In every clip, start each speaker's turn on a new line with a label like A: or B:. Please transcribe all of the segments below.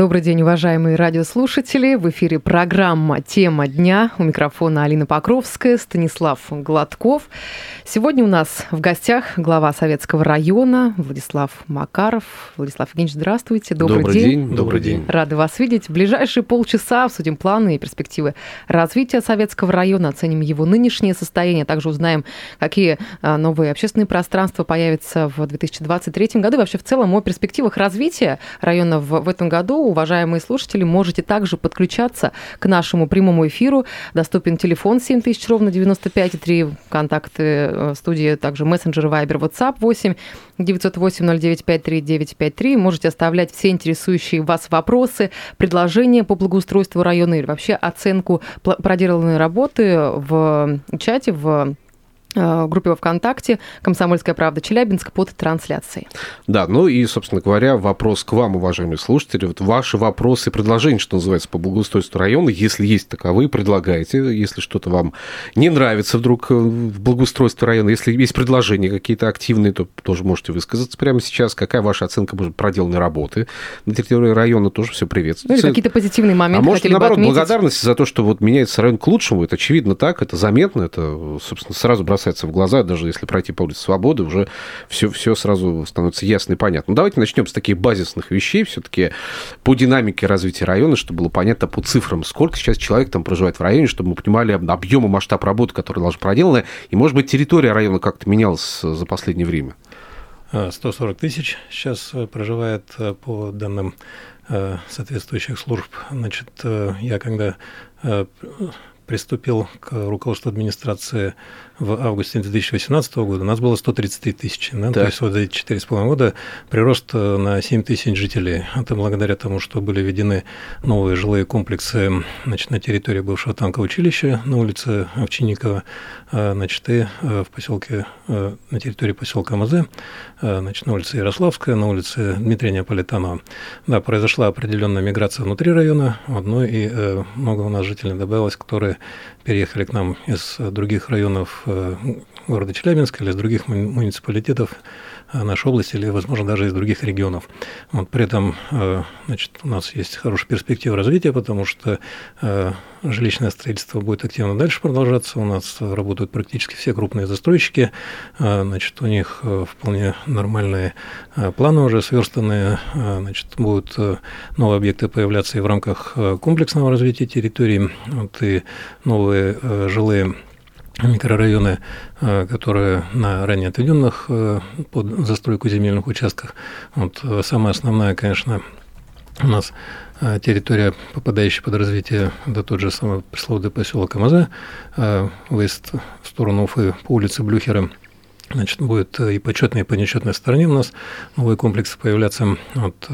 A: Добрый день, уважаемые радиослушатели. В эфире программа «Тема дня». У микрофона Алина Покровская, Станислав Гладков. Сегодня у нас в гостях глава Советского района Владислав Макаров. Владислав Евгеньевич, здравствуйте.
B: Добрый, Добрый день. день. Добрый день.
A: Рады вас видеть. В ближайшие полчаса обсудим планы и перспективы развития Советского района, оценим его нынешнее состояние, также узнаем, какие а, новые общественные пространства появятся в 2023 году и вообще в целом о перспективах развития района в, в этом году уважаемые слушатели, можете также подключаться к нашему прямому эфиру. Доступен телефон 7000 ровно 95,3, контакты э, студии, также мессенджеры Viber, WhatsApp 8 908 0953 953. Можете оставлять все интересующие вас вопросы, предложения по благоустройству района или вообще оценку проделанной работы в чате, в в группе во ВКонтакте «Комсомольская правда Челябинск» под трансляцией.
B: Да, ну и, собственно говоря, вопрос к вам, уважаемые слушатели. Вот ваши вопросы и предложения, что называется, по благоустройству района, если есть таковые, предлагайте. Если что-то вам не нравится вдруг э, в благоустройстве района, если есть предложения какие-то активные, то тоже можете высказаться прямо сейчас. Какая ваша оценка может, проделанной работы на территории района, тоже все приветствуется.
A: Ну или какие-то позитивные моменты
B: А может, наоборот, благодарность за то, что вот меняется район к лучшему, это очевидно так, это заметно, это, собственно, сразу бросается бросается в глаза, даже если пройти по улице Свободы, уже все, все сразу становится ясно и понятно. Ну, давайте начнем с таких базисных вещей, все-таки по динамике развития района, чтобы было понятно по цифрам, сколько сейчас человек там проживает в районе, чтобы мы понимали объем и масштаб работы, который должна проделана, и, может быть, территория района как-то менялась за последнее время.
C: 140 тысяч сейчас э, проживает э, по данным э, соответствующих служб. Значит, я когда приступил к руководству администрации в августе 2018 года, у нас было 133 тысячи. Да? То есть вот за эти 4,5 года прирост э, на 7 тысяч жителей. Это благодаря тому, что были введены новые жилые комплексы значит, на территории бывшего танкового училища на улице Овчинникова, э, значит, и э, в поселке, на территории поселка Мазе, значит, на улице Ярославская, на улице Дмитрия Неаполитанова. Да, произошла определенная миграция внутри района, ну и много у нас жителей добавилось, которые переехали к нам из других районов города Челябинска или из других муниципалитетов э, нашей области или, возможно, даже из других регионов. Вот, при этом э, значит, у нас есть хорошая перспектива развития, потому что жилищное строительство будет активно дальше продолжаться. У нас работают практически все крупные застройщики. Значит, у них вполне нормальные планы уже сверстанные. Значит, будут новые объекты появляться и в рамках комплексного развития территории. Вот, и новые жилые микрорайоны, э, которые на ранее отведенных э, под застройку земельных участках. Вот э, самая основная, конечно, у нас территория, попадающая под развитие, это тот же самый пресловутый поселок Амаза, выезд в сторону Уфы по улице Блюхера – Значит, будет и по четной, и по нечетной стороне у нас новые комплексы появляться. Вот,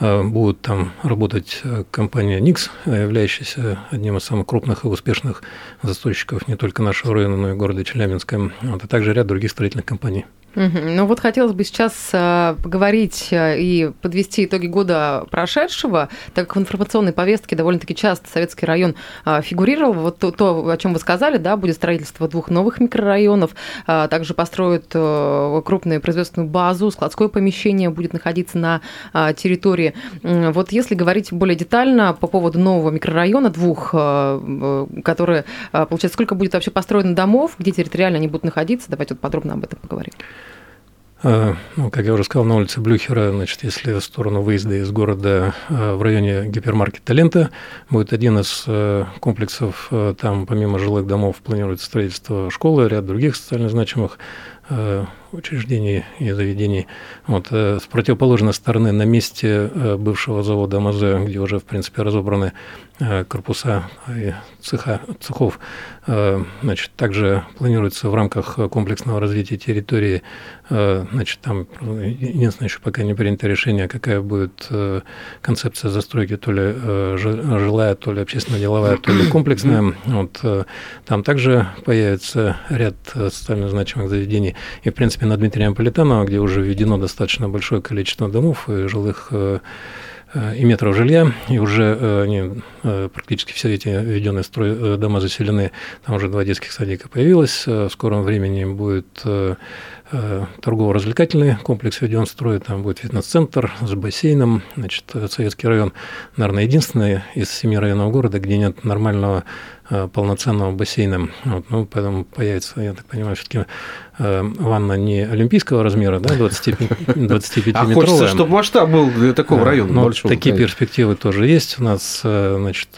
C: будут там работать компания Nix, являющаяся одним из самых крупных и успешных застройщиков не только нашего района, но и города Челябинска, а также ряд других строительных компаний.
A: Ну вот хотелось бы сейчас э, поговорить э, и подвести итоги года прошедшего, так как в информационной повестке довольно-таки часто Советский район э, фигурировал. Вот то, то, о чем вы сказали, да, будет строительство двух новых микрорайонов, также построят крупную производственную базу, складское помещение будет находиться на территории. Вот если говорить более детально по поводу нового микрорайона, двух, которые, получается, сколько будет вообще построено домов, где территориально они будут находиться, давайте вот подробно об этом поговорим.
C: Ну, как я уже сказал, на улице Блюхера, значит, если в сторону выезда из города в районе гипермаркета «Лента», будет один из комплексов, там помимо жилых домов планируется строительство школы, ряд других социально значимых учреждений и заведений. Вот, с противоположной стороны, на месте бывшего завода АМЗ, где уже, в принципе, разобраны корпуса и цеха, цехов, значит, также планируется в рамках комплексного развития территории Э, значит, там единственное, еще пока не принято решение, какая будет э, концепция застройки, то ли э, жилая, то ли общественно-деловая, то ли комплексная. Вот, там также появится ряд социально значимых заведений. И, в принципе, на Дмитрия Наполитанова, где уже введено достаточно большое количество домов и жилых и метров жилья, и уже они, практически все эти введенные строй, дома заселены, там уже два детских садика появилось, в скором времени будет Э, торгово-развлекательный комплекс введен в строй, там будет фитнес-центр с бассейном, значит, Советский район, наверное, единственный из семи районов города, где нет нормального Э, полноценного бассейна. Вот, ну, поэтому появится, я так понимаю, все-таки э, ванна не олимпийского размера, да, 25-метровая.
B: А хочется, чтобы масштаб был для такого района
C: Но большого. Такие перспективы тоже есть. У нас, э, значит,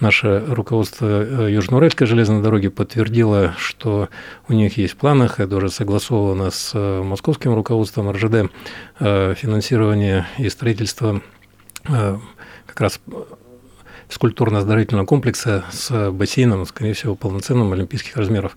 C: наше руководство Южноуральской железной дороги подтвердило, что у них есть в планах, это уже согласовано с московским руководством РЖД, финансирование и строительство как раз скульптурно-оздоровительного комплекса с бассейном, скорее всего, полноценным олимпийских размеров.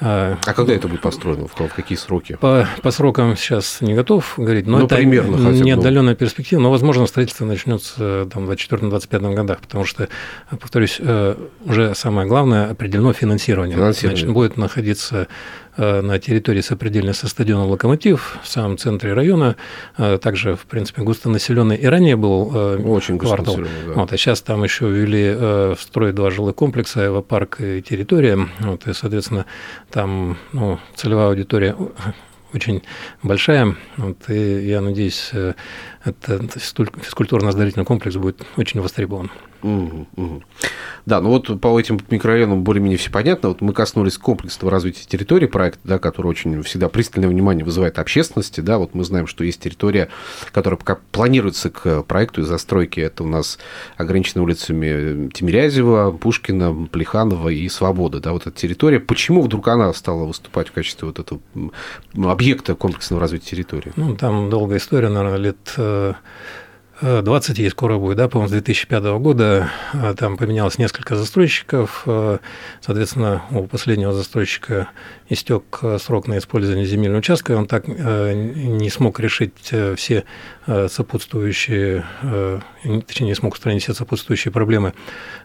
B: А, а когда это будет построено? В какие сроки?
C: По, по срокам сейчас не готов говорить, но ну, это примерно не отдаленная перспектива, но, возможно, строительство начнется там, в 2024-2025 годах, потому что, повторюсь, э, уже самое главное определено финансирование. финансирование. Значит, будет находиться на территории сопредельной со стадионом «Локомотив» в самом центре района. Э, также, в принципе, густонаселенный и ранее был э, Очень квартал. Да. Вот, а сейчас там еще ввели в строй два жилых комплекса, эвопарк и территория. Вот, и, соответственно, там ну, целевая аудитория очень большая. Вот, и я надеюсь, этот физкультурно-оздоровительный комплекс будет очень востребован.
B: Угу, угу. Да, ну вот по этим микрорайонам более-менее все понятно. Вот мы коснулись комплексного развития территории проекта, да, который очень всегда пристальное внимание вызывает общественности. Да, вот мы знаем, что есть территория, которая пока планируется к проекту и застройке. Это у нас ограничена улицами Тимирязева, Пушкина, Плеханова и Свободы. Да, вот эта территория. Почему вдруг она стала выступать в качестве вот этого объекта комплексного развития территории?
C: Ну, там долгая история, наверное, лет э, 20 ей скоро будет, да, по-моему, с 2005 года. А, там поменялось несколько застройщиков, а, соответственно, у последнего застройщика истек э, срок на использование земельного участка, и он так э, не смог решить э, все сопутствующие, точнее, не смог устранить все сопутствующие проблемы.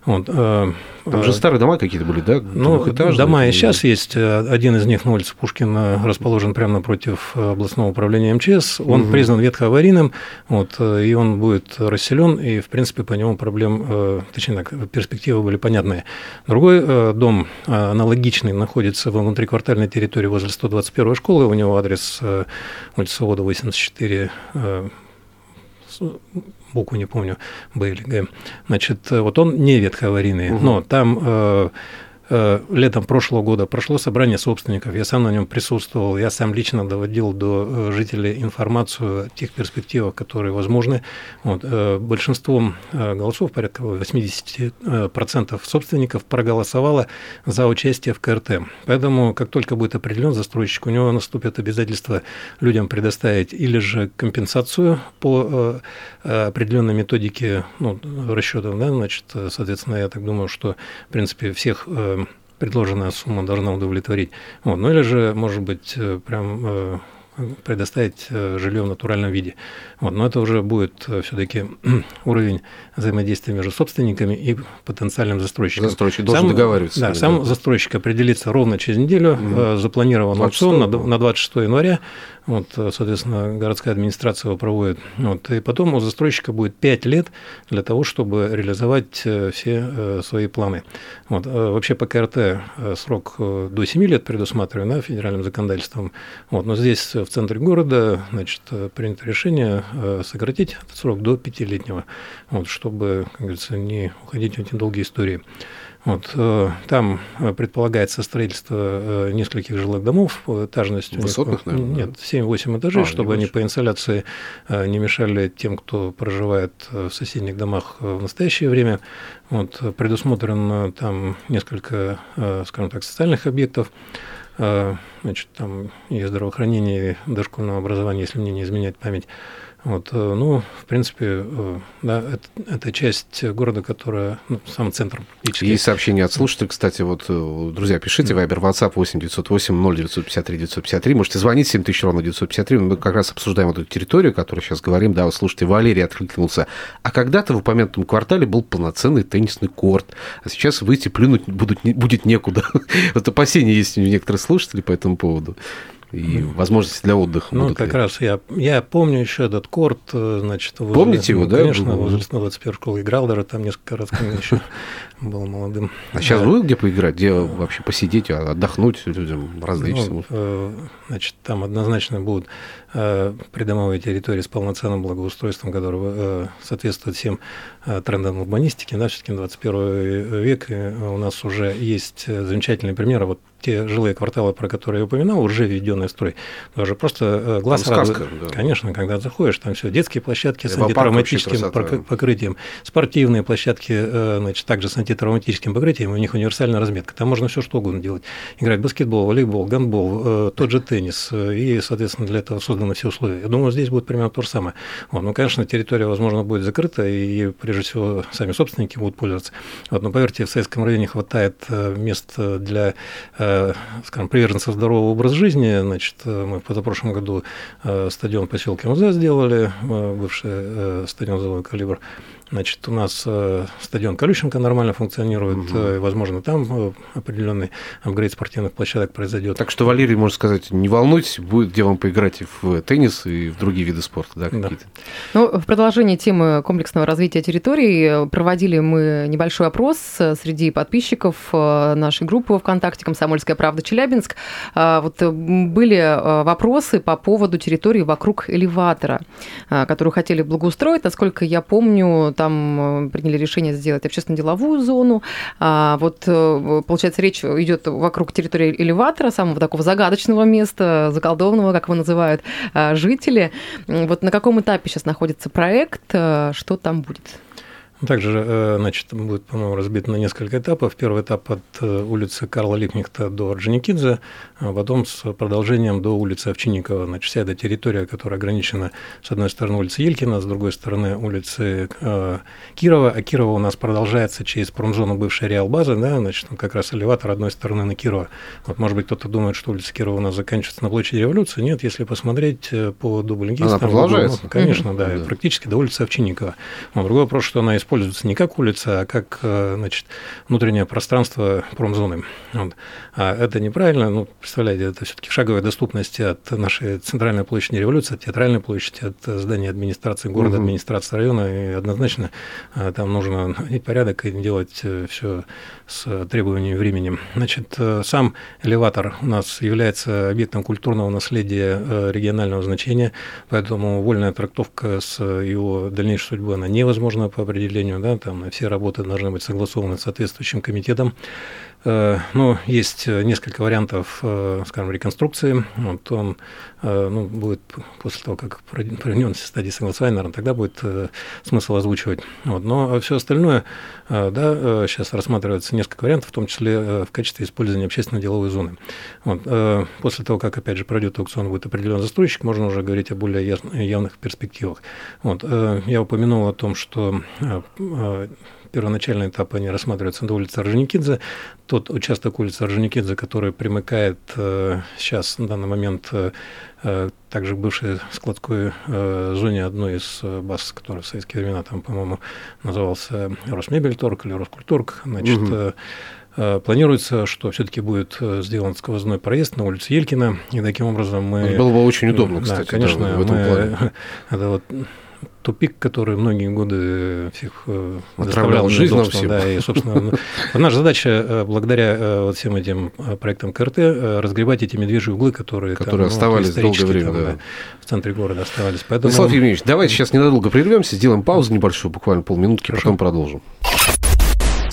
B: Вот. Там же старые дома какие-то были, да?
C: Ну, дома и сейчас есть. Один из них на улице Пушкина расположен прямо напротив областного управления МЧС. Он угу. признан ветхоаварийным, вот, и он будет расселен, и, в принципе, по нему проблем, точнее, так, перспективы были понятные. Другой дом аналогичный находится внутри квартала квартальной территории возле 121 школы. У него адрес э, улица Вода, 84, э, букву не помню, Б или Г. Значит, э, вот он не ветхоаварийный, угу. но там летом прошлого года прошло собрание собственников, я сам на нем присутствовал, я сам лично доводил до э, жителей информацию о тех перспективах, которые возможны. Вот, э, большинством голосов, порядка 80% собственников проголосовало за участие в КРТ. Поэтому, как только будет определен застройщик, у него наступит обязательство людям предоставить или же компенсацию по определенной методике ну, расчетов, да, значит, соответственно, я так думаю, что, в принципе, всех предложенная сумма должна удовлетворить. Вот. Ну или же, может быть, э, прям э, предоставить э, жилье в натуральном виде. Вот, но это уже будет все-таки уровень взаимодействия между собственниками и потенциальным застройщиком.
B: Застройщик должен сам, договариваться.
C: Да, сам застройщик определится ровно через неделю. Mm. Запланирован аукцион на, на 26 января. Вот, соответственно, городская администрация его проводит. Вот, и потом у застройщика будет 5 лет для того, чтобы реализовать э, все э, свои планы. Вот, э, вообще по КРТ срок до 7 лет предусматриваем да, федеральным законодательством. Вот, но здесь в центре города значит, принято решение сократить этот срок до пятилетнего, вот, чтобы, как говорится, не уходить в эти долгие истории. Вот, э, там э, предполагается строительство э, нескольких жилых домов этажностью.
B: Высотных, наверное?
C: Нет, 7-8 этажей, а, чтобы они по инсоляции не мешали тем, кто проживает в соседних домах в настоящее время. Вот, предусмотрено там несколько, скажем так, социальных объектов. Значит, там и здравоохранение, и дошкольного образования, если мне не изменяет память. Вот, э, ну, в принципе, э, да, это, это часть города, которая ну, сам центр
B: практически. Есть сообщение от слушателей, кстати, вот, э, друзья, пишите, Вайбер, WhatsApp 8 908 0953 953, можете звонить 7000 ровно 953, мы как раз обсуждаем вот эту территорию, о которой сейчас говорим, да, вот слушайте, Валерий откликнулся, а когда-то в упомянутом квартале был полноценный теннисный корт, а сейчас выйти плюнуть будут, будет некуда. Вот опасения есть у некоторых слушателей по этому поводу. И возможности для отдыха.
C: Ну, как ли? раз я, я помню еще этот корт, э, значит,
B: Помните его,
C: ну,
B: да?
C: Конечно, возле 21 школы играл даже там несколько раз, когда еще был молодым.
B: А сейчас будет где поиграть? Где вообще посидеть, отдохнуть людям, развлечься? Ну,
C: э, значит, там однозначно будут э, придомовые территории с полноценным благоустройством, которые соответствуют всем трендам урбанистики. Да, все-таки 21 век, у нас уже есть замечательные примеры. Вот те жилые кварталы, про которые я упоминал, уже введенные в строй. Даже просто э, глаз там
B: радует. Сказка,
C: да. Конечно, когда заходишь, там все детские площадки с антитравматическим покрытием, спортивные площадки, э, значит, также с антитравматическим покрытием, у них универсальная разметка. Там можно все что угодно делать. Играть баскетбол, волейбол, гандбол, э, тот же теннис. И, соответственно, для этого созданы все условия. Я думаю, здесь будет примерно то же самое. Вот. Ну, конечно, территория, возможно, будет закрыта, и прежде всего сами собственники будут пользоваться. Вот. Но поверьте, в Советском районе хватает мест для Э, скажем, приверженцев здорового образа жизни. Значит, э, мы в позапрошлом году э, стадион поселка МЗ сделали, бывший стадион «Золотой калибр». Значит, у нас э, стадион Колющенко нормально функционирует, угу. возможно, там э, определенный апгрейд спортивных площадок произойдет.
B: Так что, Валерий, можно сказать, не волнуйтесь, будет где вам поиграть и в теннис, и в другие виды спорта, да, какие-то. Да.
A: Ну, в продолжении темы комплексного развития территорий проводили мы небольшой опрос среди подписчиков нашей группы ВКонтакте «Комсомольская правда Челябинск». Вот были вопросы по поводу территории вокруг элеватора, которую хотели благоустроить. Насколько я помню, там э, приняли решение сделать общественно-деловую зону. А, вот, э, получается, речь идет вокруг территории элеватора, самого такого загадочного места, заколдованного, как его называют а, жители. Вот на каком этапе сейчас находится проект, э, что там будет?
C: Также, э, значит, будет, по-моему, разбит на несколько этапов. Первый этап от э, улицы Карла Липнихта до Орджоникидзе, а потом с продолжением до улицы Овчинникова. Значит, вся эта территория, которая ограничена, с одной стороны, улицей Елькина, с другой стороны, улицы э, Кирова. А Кирова у нас продолжается через промзону бывшей Реалбазы, да, значит, как раз элеватор одной стороны на Кирова. Вот, может быть, кто-то думает, что улица Кирова у нас заканчивается на площади Революции. Нет, если посмотреть по дублингистам...
B: Она продолжается?
C: Ну, конечно, да, практически до улицы Овчинникова. Но другой вопрос, что она используется не как улица, а как э, значит, внутреннее пространство промзоны. Вот. А это неправильно. Ну, представляете, это все-таки шаговая доступность от нашей центральной площади революции, от театральной площади, от здания администрации города, угу. администрации района. И однозначно э, там нужно и порядок и делать э, все с требованиями времени. Значит, сам элеватор у нас является объектом культурного наследия регионального значения, поэтому вольная трактовка с его дальнейшей судьбой она невозможна по определению. Да? Там все работы должны быть согласованы с соответствующим комитетом. Э, ну, есть несколько вариантов, э, скажем, реконструкции. Вот он ну, будет после того, как пройдем все стадии наверное, тогда будет смысл озвучивать. Вот. Но все остальное, да, сейчас рассматривается несколько вариантов, в том числе в качестве использования общественно-деловой зоны. Вот. После того, как, опять же, пройдет аукцион, будет определен застройщик, можно уже говорить о более явных перспективах. Вот. Я упомянул о том, что первоначальный этап они рассматриваются на улице Орджоникидзе. Тот участок улицы Орджоникидзе, который примыкает э, сейчас на данный момент э, э, также к бывшей складской зоне одной из баз, которая в советские времена там, по-моему, назывался Росмебельторг или Роскультург, значит, угу. Планируется, что все-таки будет сделан сквозной проезд на улице Елькина, и таким образом мы...
B: Это было бы очень удобно, кстати,
C: да, конечно, да, в этом мы... плане. Это вот тупик, который многие годы всех э,
B: отравлял жизнь всем.
C: Да, и, собственно, ну, наша задача, э, благодаря э, вот всем этим проектам КРТ, разгребать эти медвежьи углы, которые,
B: которые там, оставались ну, долгое время
C: там, да. в центре города оставались. Поэтому...
B: Владислав Евгеньевич, давайте сейчас ненадолго прервемся, сделаем паузу небольшую, буквально полминутки, Хорошо. потом продолжим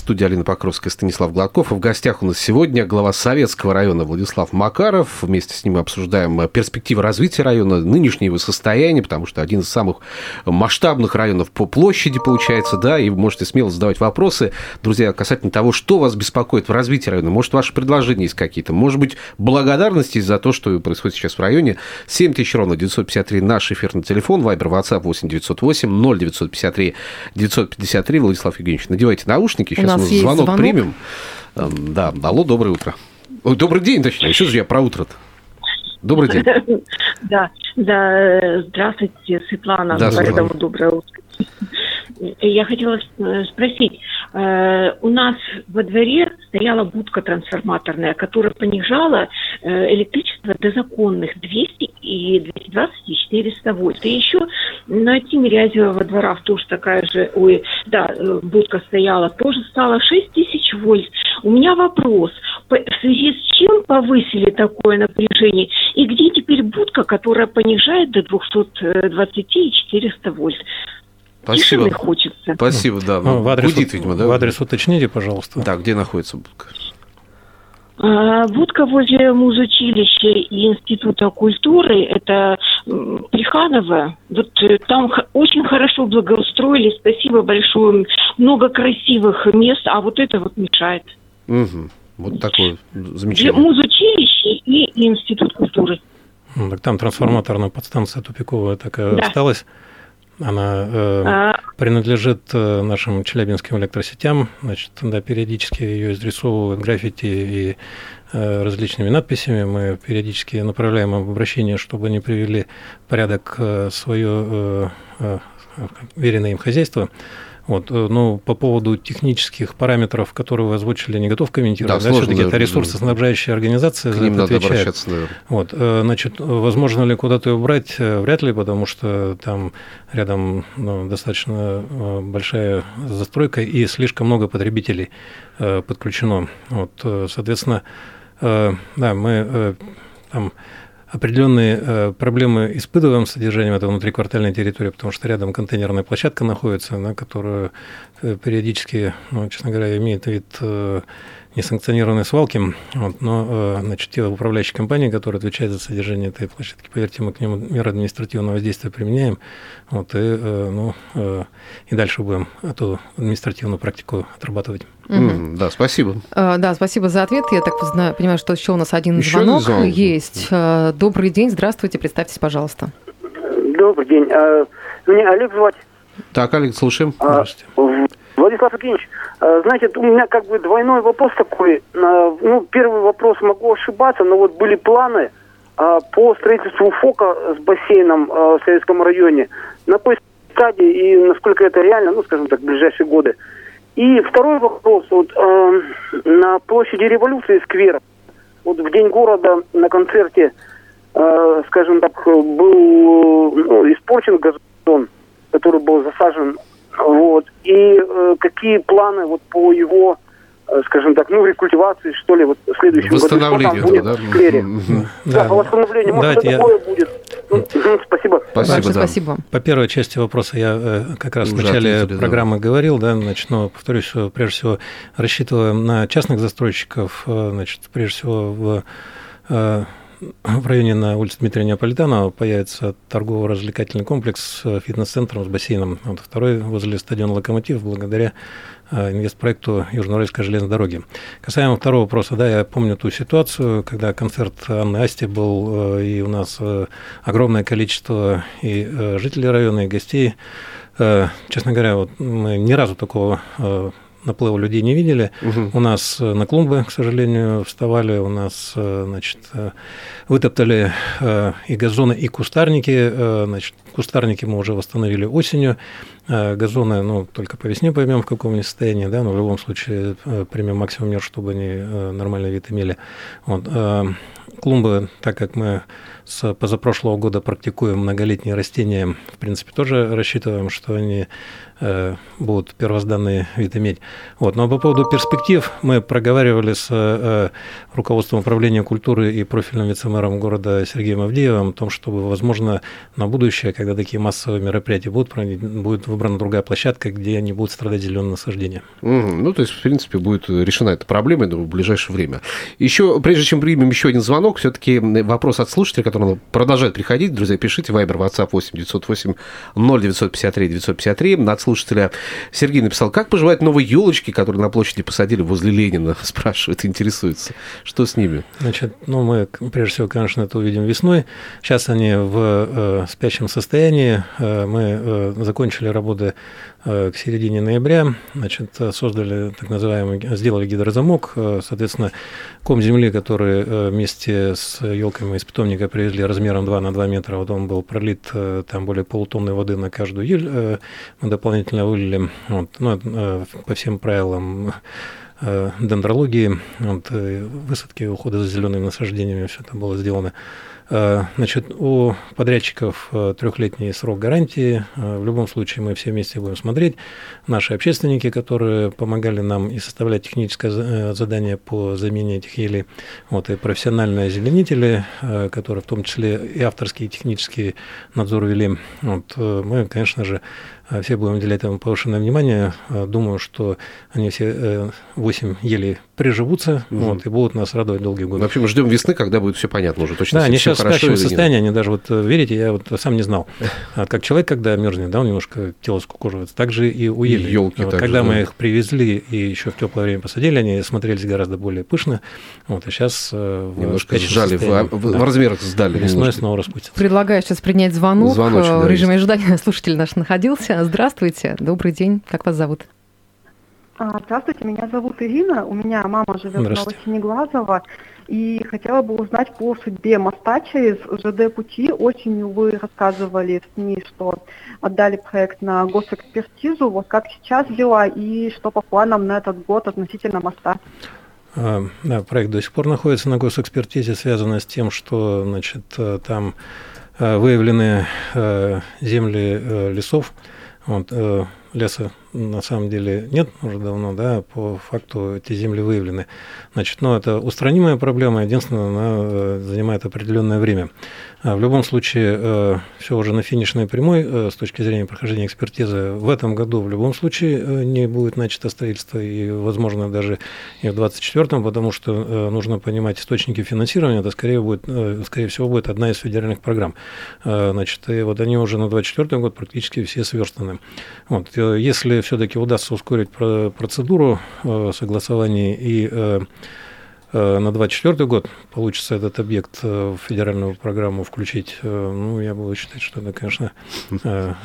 B: студии Алина Покровская, Станислав Гладков. И в гостях у нас сегодня глава Советского района Владислав Макаров. Вместе с ним мы обсуждаем э, перспективы развития района, нынешнее его состояние, потому что один из самых масштабных районов по площади получается, да, и вы можете смело задавать вопросы, друзья, касательно того, что вас беспокоит в развитии района. Может, ваши предложения есть какие-то, может быть, благодарности за то, что происходит сейчас в районе. 7 тысяч ровно 953 наш эфирный телефон, Вайбер, WhatsApp 8 908 0 953 953. Владислав Евгеньевич, надевайте наушники, сейчас
A: нас есть звонок, звонок
B: примем. Эм, да, алло, доброе утро. Ой, добрый день, точнее. Что же я про утро-то? Добрый день.
D: Да, да, здравствуйте, Светлана.
B: Да, Поэтому
D: доброе утро. Я хотела э, спросить, Э, у нас во дворе стояла будка трансформаторная, которая понижала э, электричество до законных 200 и 220 и 400 вольт. И еще на Тимирязева двора тоже такая же, ой, да, будка стояла, тоже стала 6 тысяч вольт. У меня вопрос, в связи с чем повысили такое напряжение? И где теперь будка, которая понижает до 220 и 400 вольт?
B: Спасибо.
D: Тишины хочется.
B: Спасибо, да.
C: Ну, в адрес,
B: Гудит, видимо, да?
C: В адрес уточните, пожалуйста.
B: Да, где находится будка?
D: А, Будка возле музучилища и Института культуры, это м, Плеханово. Вот э, там очень хорошо благоустроили, спасибо большое. Много красивых мест, а вот это вот мешает.
B: Мгм. Вот такое замечание.
D: музучилище и Институт культуры.
C: Так там трансформаторная подстанция тупиковая такая
D: Да.
C: осталась. Она э,
D: А,
C: принадлежит э, нашим челябинским электросетям. Значит, да, периодически ее изрисовывают граффити и э, различными надписями. Мы периодически направляем обращение, чтобы они привели в порядок э, свое э, э, веренное им хозяйство. Вот, э, ну, по поводу технических параметров, которые вы озвучили, не готов
B: Да,
C: комментировать. Да,
B: сложно,
C: все-таки это
B: да,
C: ресурсоснабжающая организация
B: К
C: за
B: ним
C: это
B: надо
C: отвечает. Вот, э, значит, возможно ли куда-то ее брать? Э, Вряд ли, потому что там рядом ну, достаточно большая застройка и слишком много потребителей подключено. Вот, соответственно, да, мы там определенные э, проблемы испытываем с содержанием этого внутриквартальной территории, потому что рядом контейнерная площадка находится, на которую э, периодически, ну, честно говоря, имеет вид э, несанкционированной свалки, вот, но э, значит, те управляющие компании, которые отвечают за содержание этой площадки, поверьте, мы к ним меры административного воздействия применяем, вот, и, э, ну, э, и дальше будем эту административную практику отрабатывать.
B: Мгм, Да, спасибо.
A: Э, Да, спасибо за ответ. Я так знаю, понимаю, что еще у нас один
B: Еще
A: звонок,
B: звонок.
A: есть. Добрый день, здравствуйте, представьтесь, пожалуйста.
E: Добрый день. А, Меня Олег звать.
B: Так, Олег, слушаем.
E: А,
C: Здравствуйте.
E: Владислав Евгеньевич, а, знаете, у меня как бы двойной вопрос такой. Ну, первый вопрос, могу ошибаться, но вот были планы а, по строительству ФОКа с бассейном а, в Советском районе. На какой стадии и насколько это реально, ну, скажем так, в ближайшие годы. И второй вопрос, вот на площади революции сквер, вот в день города на концерте, э, скажем так, был ну, испорчен газон, который был засажен, вот, и э, какие планы вот по его, э, скажем так, ну, рекультивации, что ли, вот в следующем году,
B: Восстановление
E: будет
B: этого, да?
E: в сквере.
B: Мгм.
E: Да, по восстановлению, может,
C: Давайте
E: что
C: я-
E: такое будет. Ну, Спасибо.
B: Спасибо,
A: Большое
B: да.
A: спасибо.
C: По первой части вопроса я э, как раз в
B: Уже
C: начале
B: ответили, да.
C: программы говорил, да, значит, но, повторюсь, что прежде всего рассчитываем на частных застройщиков, э, значит, прежде всего в э, в районе на улице Дмитрия Неаполитанова появится торгово-развлекательный комплекс с фитнес-центром с бассейном. Вот второй возле стадиона «Локомотив» благодаря э, инвестпроекту Южноуральской железной дороги. Касаемо второго вопроса, да, я помню ту ситуацию, когда концерт Анны Асти был, э, и у нас э, огромное количество и жителей района, и гостей. Честно говоря, вот мы ни разу такого наплыва людей не видели.
B: Мгм.
C: У нас э, на клумбы, к сожалению, вставали, у нас, э, значит, э, вытоптали и газоны, и кустарники. Значит, кустарники мы уже восстановили осенью. Газоны, ну, только по весне поймем, в каком они состоянии, да, но в любом случае примем максимум мер, чтобы они нормальный вид имели. Вот. Клумбы, так как мы с позапрошлого года практикуем многолетние растения, в принципе, тоже рассчитываем, что они будут первозданный вид иметь. Вот. Но по поводу перспектив мы проговаривали с э, руководством управления культуры и профильным вице-мэром города Сергеем Авдеевым о том, чтобы, возможно, на будущее, когда такие массовые мероприятия будут, проведены, будет выбрана другая площадка, где не будут страдать зеленые насаждения.
B: Мгм. Ну, то есть, в принципе, будет решена эта проблема в ближайшее время. Еще, прежде чем примем еще один звонок, все-таки вопрос от слушателя, который продолжает приходить. Друзья, пишите. Вайбер, WhatsApp 8 908 0953 953. Слушателя Сергей написал, как поживают новые елочки, которые на площади посадили возле Ленина? Спрашивает, интересуется. Что с ними?
C: Значит, ну, мы, прежде всего, конечно, это увидим весной. Сейчас они в э, спящем состоянии. состоянии. Мы закончили работы к середине ноября, значит, создали так называемый, сделали гидрозамок, соответственно, ком земли, который вместе с елками из питомника привезли размером 2 на 2 метра, вот он был пролит там более полутонны воды на каждую ель, мы дополнительно вылили, вот, ну, по всем правилам Э, дендрологии, вот, э, высадки, ухода за зелеными насаждениями, все это было сделано. Э, значит, у подрядчиков трехлетний срок гарантии. В любом случае мы все вместе будем смотреть. Наши общественники, которые помогали нам и составлять техническое задание по замене этих елей, вот, и профессиональные озеленители, которые в том числе и авторский, и технический надзор вели. Вот, мы, конечно же, все будем уделять этому повышенное внимание. А, думаю, что они все 8 э, еле приживутся угу. вот, и будут нас радовать долгие годы.
B: Вообще мы ждем весны, когда будет все понятно уже точно.
C: Да, они сейчас в спящем состоянии, они даже, вот э, верите, я вот сам не знал. А как человек, когда мерзнет, да, он немножко тело скукоживается, так же и у ели.
B: Елки
C: вот, Когда же, мы да. их привезли и еще в теплое время посадили, они смотрелись гораздо более пышно. Вот, а сейчас
B: э, немножко сжали, в, в, в размерах сдали.
C: Весной снова распустятся.
A: Предлагаю сейчас принять звонок. Звоночек, в режиме ожидания слушатель наш находился. Здравствуйте, добрый день, как вас зовут?
F: А, здравствуйте, меня зовут Ирина, у меня мама живет в Новосинеглазово, и хотела бы узнать по судьбе моста через ЖД пути. Осенью вы рассказывали в СМИ, что отдали проект на госэкспертизу. Вот как сейчас дела и что по планам на этот год относительно моста?
C: А, да, проект до сих пор находится на госэкспертизе, связано с тем, что значит, э, там выявлены э, земли лесов, вот, э, леса на самом деле нет уже давно, да, по факту эти земли выявлены. Значит, ну, это устранимая проблема, единственное, она э, занимает определенное время. А в любом случае, э, все уже на финишной прямой э, с точки зрения прохождения экспертизы. В этом году в любом случае э, не будет начато строительство, и, возможно, даже и в 2024, потому что нужно понимать источники финансирования, это скорее, будет, скорее всего будет одна из федеральных программ. Значит, и вот они уже на 2024 год практически все сверстаны. Вот. Если все-таки удастся ускорить процедуру согласования и на 2024 год получится этот объект э, в федеральную программу включить, э, ну, я буду считать, что это, конечно,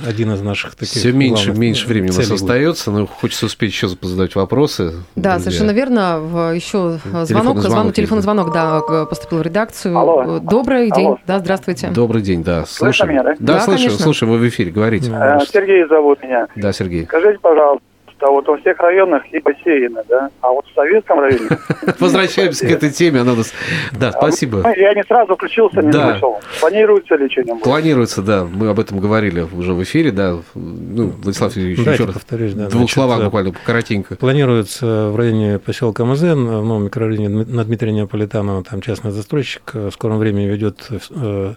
C: один из наших таких
B: Все меньше меньше времени у нас будет. остается, но хочется успеть еще задать вопросы.
A: Да, друзья. совершенно верно. Еще звонок, телефонный звонок, телефонный звонок, да, поступил в редакцию. Алло. Добрый день, Алло. да, здравствуйте.
B: Добрый день, да.
G: Слышим. Меня, да?
B: Да, да слышим, слушаем, вы в эфире, говорите.
G: Сергей зовут меня.
B: Да, Сергей.
G: Скажите, пожалуйста, а вот во всех районах и бассейны, да, а вот в советском районе...
B: Возвращаемся к этой теме, она нас... Да, а спасибо.
G: Я не сразу включился, не слышал. Планируется ли что-нибудь?
B: Планируется, да, мы об этом говорили уже в эфире, да. Ну, Владислав Юрьевич, еще раз. повторюсь, да. Двух словах буквально, коротенько.
C: Планируется в районе поселка Мазен, в новом микрорайоне на Дмитрия Неаполитанова, там частный застройщик в скором времени ведет э,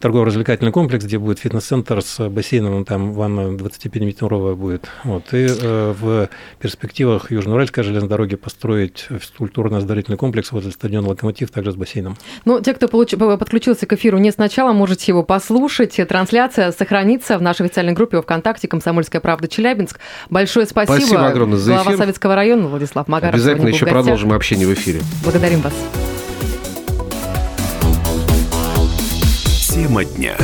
C: торгово-развлекательный комплекс, где будет фитнес-центр с бассейном, там ванна 25-метровая будет. Вот. И э, в перспективах Южноуральской железной дороги построить культурно-оздоровительный комплекс возле стадиона «Локомотив», также с бассейном.
A: Ну, те, кто получ... подключился к эфиру не сначала, можете его послушать. Трансляция сохранится в нашей официальной группе ВКонтакте «Комсомольская правда Челябинск». Большое спасибо.
B: Спасибо огромное за
A: эфир. Глава Советского района Владислав Магаров.
B: Обязательно еще продолжим общение в эфире.
A: Благодарим вас.
H: Тема дня.